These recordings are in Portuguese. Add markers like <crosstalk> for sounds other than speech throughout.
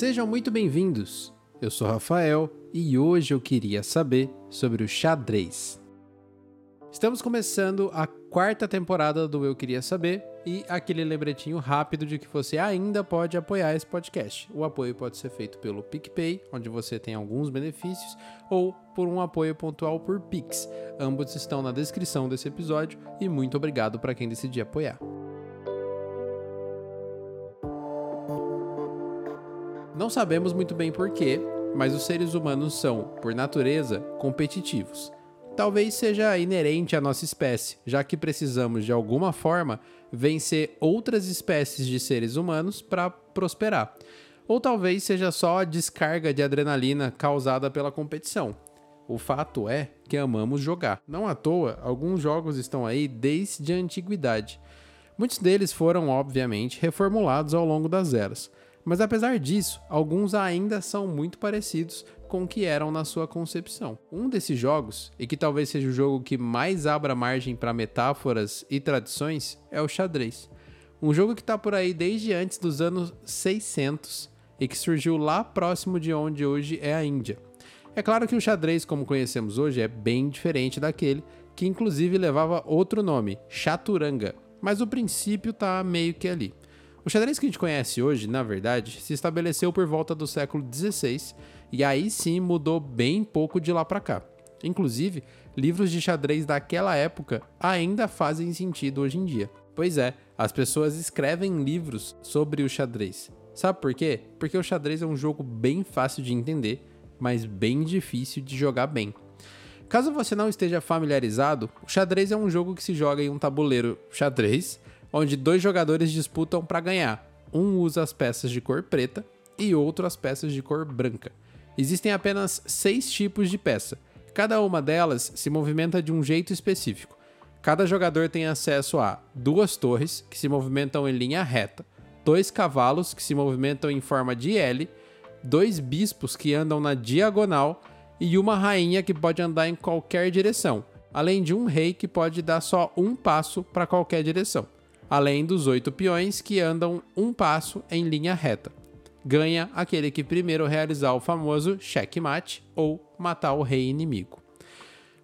Sejam muito bem-vindos. Eu sou Rafael e hoje eu queria saber sobre o xadrez. Estamos começando a quarta temporada do Eu Queria Saber e aquele lembretinho rápido de que você ainda pode apoiar esse podcast. O apoio pode ser feito pelo PicPay, onde você tem alguns benefícios, ou por um apoio pontual por Pix. Ambos estão na descrição desse episódio e muito obrigado para quem decidir apoiar. Não sabemos muito bem porquê, mas os seres humanos são, por natureza, competitivos. Talvez seja inerente à nossa espécie, já que precisamos de alguma forma vencer outras espécies de seres humanos para prosperar. Ou talvez seja só a descarga de adrenalina causada pela competição. O fato é que amamos jogar. Não à toa, alguns jogos estão aí desde a antiguidade. Muitos deles foram, obviamente, reformulados ao longo das eras. Mas apesar disso, alguns ainda são muito parecidos com o que eram na sua concepção. Um desses jogos, e que talvez seja o jogo que mais abra margem para metáforas e tradições, é o xadrez. Um jogo que está por aí desde antes dos anos 600 e que surgiu lá próximo de onde hoje é a Índia. É claro que o xadrez, como conhecemos hoje, é bem diferente daquele, que inclusive levava outro nome, chaturanga, mas o princípio está meio que ali. O xadrez que a gente conhece hoje, na verdade, se estabeleceu por volta do século XVI e aí sim mudou bem pouco de lá para cá. Inclusive, livros de xadrez daquela época ainda fazem sentido hoje em dia. Pois é, as pessoas escrevem livros sobre o xadrez. Sabe por quê? Porque o xadrez é um jogo bem fácil de entender, mas bem difícil de jogar bem. Caso você não esteja familiarizado, o xadrez é um jogo que se joga em um tabuleiro xadrez onde dois jogadores disputam para ganhar. Um usa as peças de cor preta e outro as peças de cor branca. Existem apenas seis tipos de peça. Cada uma delas se movimenta de um jeito específico. Cada jogador tem acesso a duas torres, que se movimentam em linha reta, dois cavalos, que se movimentam em forma de L, dois bispos que andam na diagonal e uma rainha que pode andar em qualquer direção, além de um rei que pode dar só um passo para qualquer direção além dos oito peões que andam um passo em linha reta. Ganha aquele que primeiro realizar o famoso checkmate ou matar o rei inimigo.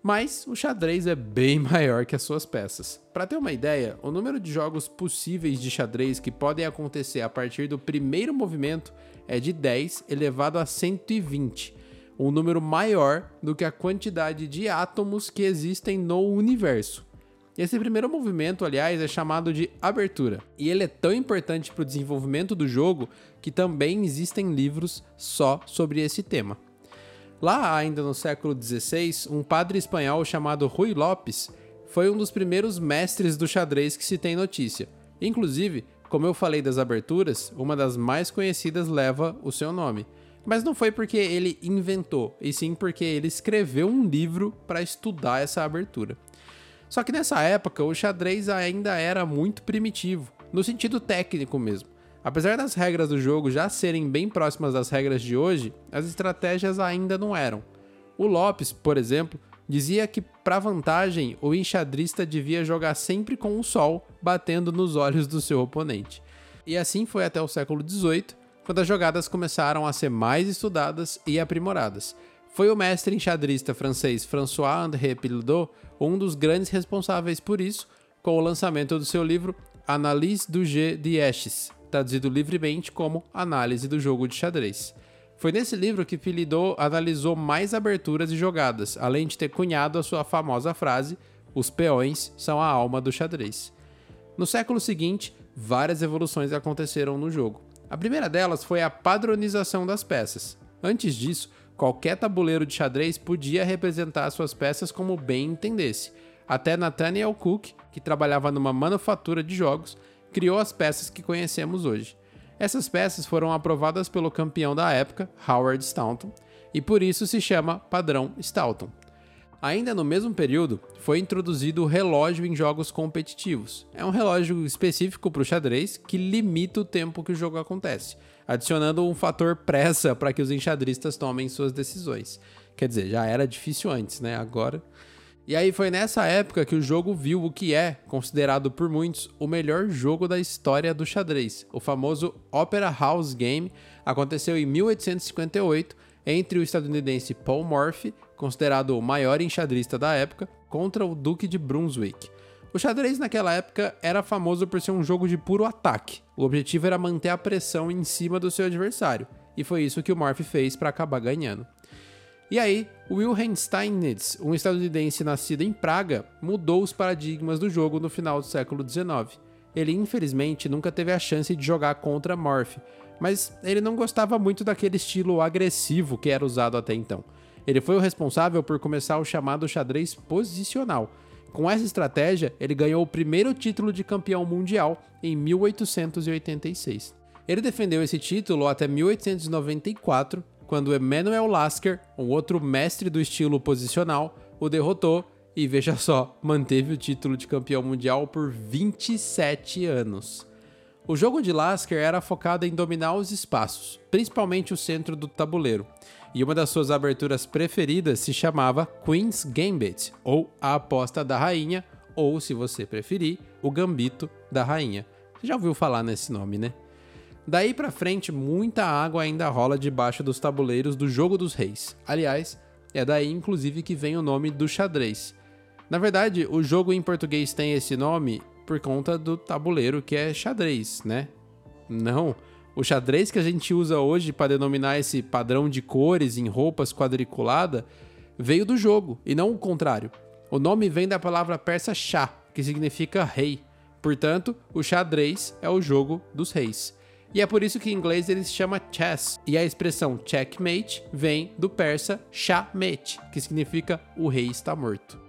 Mas o xadrez é bem <laughs> maior que as suas peças. Para ter uma ideia, o número de jogos possíveis de xadrez que podem acontecer a partir do primeiro movimento é de 10 elevado a 120, um número maior do que a quantidade de átomos que existem no universo. Esse primeiro movimento, aliás, é chamado de abertura, e ele é tão importante para o desenvolvimento do jogo que também existem livros só sobre esse tema. Lá, ainda no século XVI, um padre espanhol chamado Rui Lopes foi um dos primeiros mestres do xadrez que se tem notícia. Inclusive, como eu falei das aberturas, uma das mais conhecidas leva o seu nome. Mas não foi porque ele inventou, e sim porque ele escreveu um livro para estudar essa abertura. Só que nessa época o xadrez ainda era muito primitivo, no sentido técnico mesmo. Apesar das regras do jogo já serem bem próximas das regras de hoje, as estratégias ainda não eram. O Lopes, por exemplo, dizia que para vantagem o enxadrista devia jogar sempre com o sol batendo nos olhos do seu oponente. E assim foi até o século XVIII, quando as jogadas começaram a ser mais estudadas e aprimoradas. Foi o mestre enxadrista francês François-André Pilot um dos grandes responsáveis por isso, com o lançamento do seu livro Analyse du jeu d'Eches, traduzido livremente como Análise do Jogo de Xadrez. Foi nesse livro que Philidot analisou mais aberturas e jogadas, além de ter cunhado a sua famosa frase: Os peões são a alma do xadrez. No século seguinte, várias evoluções aconteceram no jogo. A primeira delas foi a padronização das peças. Antes disso, Qualquer tabuleiro de xadrez podia representar suas peças como bem entendesse. Até Nathaniel Cook, que trabalhava numa manufatura de jogos, criou as peças que conhecemos hoje. Essas peças foram aprovadas pelo campeão da época, Howard Staunton, e por isso se chama padrão Staunton. Ainda no mesmo período, foi introduzido o relógio em jogos competitivos. É um relógio específico para o xadrez que limita o tempo que o jogo acontece, adicionando um fator pressa para que os enxadristas tomem suas decisões. Quer dizer, já era difícil antes, né? Agora. E aí foi nessa época que o jogo viu o que é, considerado por muitos, o melhor jogo da história do xadrez. O famoso Opera House Game aconteceu em 1858 entre o estadunidense Paul Morphy, considerado o maior enxadrista da época, contra o Duque de Brunswick. O xadrez naquela época era famoso por ser um jogo de puro ataque. O objetivo era manter a pressão em cima do seu adversário, e foi isso que o Morphy fez para acabar ganhando. E aí, Wilhelm Steinitz, um estadunidense nascido em Praga, mudou os paradigmas do jogo no final do século XIX. Ele, infelizmente, nunca teve a chance de jogar contra Morphy, mas ele não gostava muito daquele estilo agressivo que era usado até então. Ele foi o responsável por começar o chamado xadrez posicional. Com essa estratégia, ele ganhou o primeiro título de campeão mundial em 1886. Ele defendeu esse título até 1894, quando Emanuel Lasker, um outro mestre do estilo posicional, o derrotou e veja só, manteve o título de campeão mundial por 27 anos. O jogo de Lasker era focado em dominar os espaços, principalmente o centro do tabuleiro, e uma das suas aberturas preferidas se chamava Queen's Gambit, ou a aposta da rainha, ou, se você preferir, o gambito da rainha. Você já ouviu falar nesse nome, né? Daí para frente, muita água ainda rola debaixo dos tabuleiros do Jogo dos Reis. Aliás, é daí inclusive que vem o nome do xadrez. Na verdade, o jogo em português tem esse nome por conta do tabuleiro que é xadrez, né? Não, o xadrez que a gente usa hoje para denominar esse padrão de cores em roupas quadriculada veio do jogo e não o contrário. O nome vem da palavra persa chá, que significa rei. Portanto, o xadrez é o jogo dos reis. E é por isso que em inglês ele se chama chess. E a expressão checkmate vem do persa shahmate, que significa o rei está morto.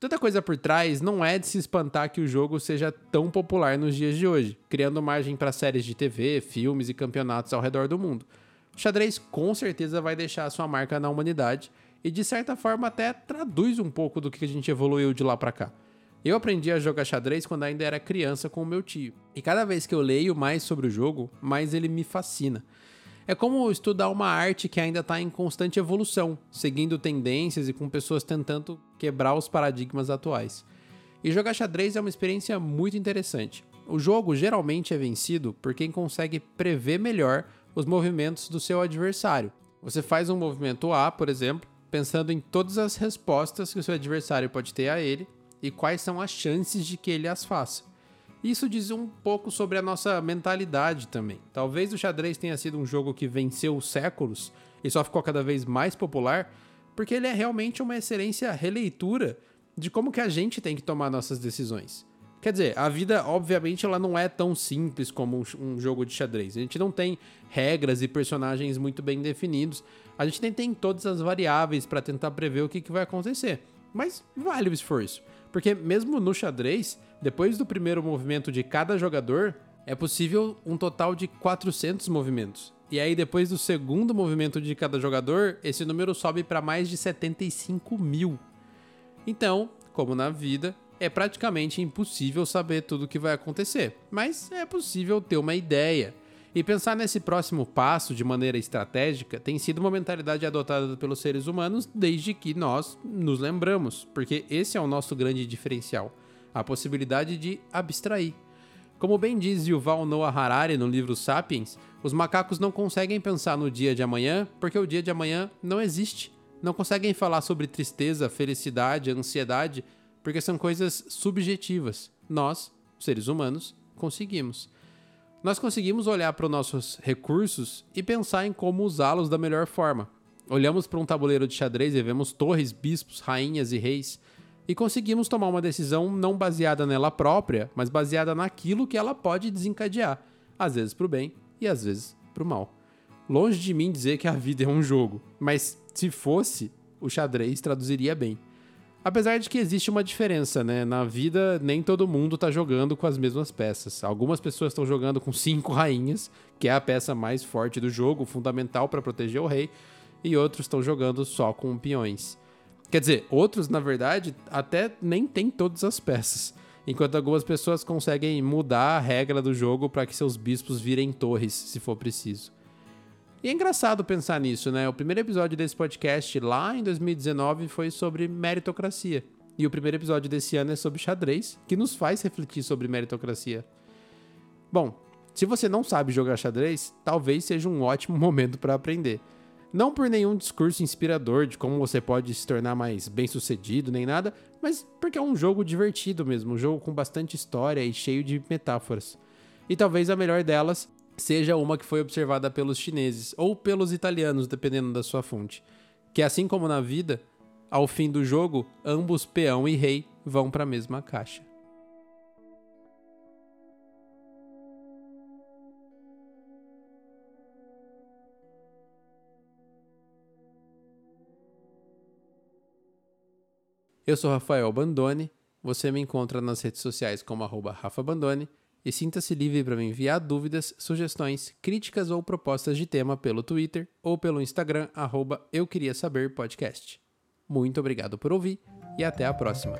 Tanta coisa por trás, não é de se espantar que o jogo seja tão popular nos dias de hoje, criando margem para séries de TV, filmes e campeonatos ao redor do mundo. O xadrez com certeza vai deixar sua marca na humanidade e de certa forma até traduz um pouco do que a gente evoluiu de lá para cá. Eu aprendi a jogar xadrez quando ainda era criança com o meu tio, e cada vez que eu leio mais sobre o jogo, mais ele me fascina. É como estudar uma arte que ainda está em constante evolução, seguindo tendências e com pessoas tentando quebrar os paradigmas atuais. E jogar xadrez é uma experiência muito interessante. O jogo geralmente é vencido por quem consegue prever melhor os movimentos do seu adversário. Você faz um movimento A, por exemplo, pensando em todas as respostas que o seu adversário pode ter a ele e quais são as chances de que ele as faça. Isso diz um pouco sobre a nossa mentalidade também. Talvez o xadrez tenha sido um jogo que venceu séculos e só ficou cada vez mais popular, porque ele é realmente uma excelência releitura de como que a gente tem que tomar nossas decisões. Quer dizer, a vida, obviamente, ela não é tão simples como um jogo de xadrez. A gente não tem regras e personagens muito bem definidos. A gente nem tem todas as variáveis para tentar prever o que, que vai acontecer. Mas vale o esforço. Porque mesmo no xadrez, depois do primeiro movimento de cada jogador, é possível um total de 400 movimentos. E aí, depois do segundo movimento de cada jogador, esse número sobe para mais de 75 mil. Então, como na vida, é praticamente impossível saber tudo o que vai acontecer, mas é possível ter uma ideia. E pensar nesse próximo passo de maneira estratégica tem sido uma mentalidade adotada pelos seres humanos desde que nós nos lembramos, porque esse é o nosso grande diferencial a possibilidade de abstrair. Como bem diz Yuval Noah Harari no livro Sapiens, os macacos não conseguem pensar no dia de amanhã porque o dia de amanhã não existe. Não conseguem falar sobre tristeza, felicidade, ansiedade porque são coisas subjetivas. Nós, seres humanos, conseguimos. Nós conseguimos olhar para os nossos recursos e pensar em como usá-los da melhor forma. Olhamos para um tabuleiro de xadrez e vemos torres, bispos, rainhas e reis e conseguimos tomar uma decisão não baseada nela própria, mas baseada naquilo que ela pode desencadear, às vezes para o bem e às vezes para o mal. Longe de mim dizer que a vida é um jogo, mas se fosse, o xadrez traduziria bem. Apesar de que existe uma diferença, né? Na vida, nem todo mundo tá jogando com as mesmas peças. Algumas pessoas estão jogando com cinco <laughs> rainhas, que é a peça mais forte do jogo, fundamental para proteger o rei, e outros estão jogando só com peões. Quer dizer, outros, na verdade, até nem tem todas as peças. enquanto algumas pessoas conseguem mudar a regra do jogo para que seus bispos virem torres, se for preciso. E é engraçado pensar nisso, né? O primeiro episódio desse podcast, lá em 2019, foi sobre meritocracia. E o primeiro episódio desse ano é sobre xadrez, que nos faz refletir sobre meritocracia. Bom, se você não sabe jogar xadrez, talvez seja um ótimo <laughs> momento para aprender. Não por nenhum discurso inspirador de como você pode se tornar mais bem-sucedido nem nada, mas porque é um jogo divertido mesmo, um jogo com bastante história e cheio de metáforas. E talvez a melhor delas seja uma que foi observada pelos chineses ou pelos italianos, dependendo da sua fonte. Que assim como na vida, ao fim do jogo, ambos peão e rei vão para a mesma caixa. Eu sou Rafael Bandone, você me encontra nas redes sociais como arroba Rafa Bandone e sinta-se livre para me enviar dúvidas, sugestões, críticas ou propostas de tema pelo Twitter ou pelo Instagram arroba Eu Queria Saber Podcast. Muito obrigado por ouvir e até a próxima.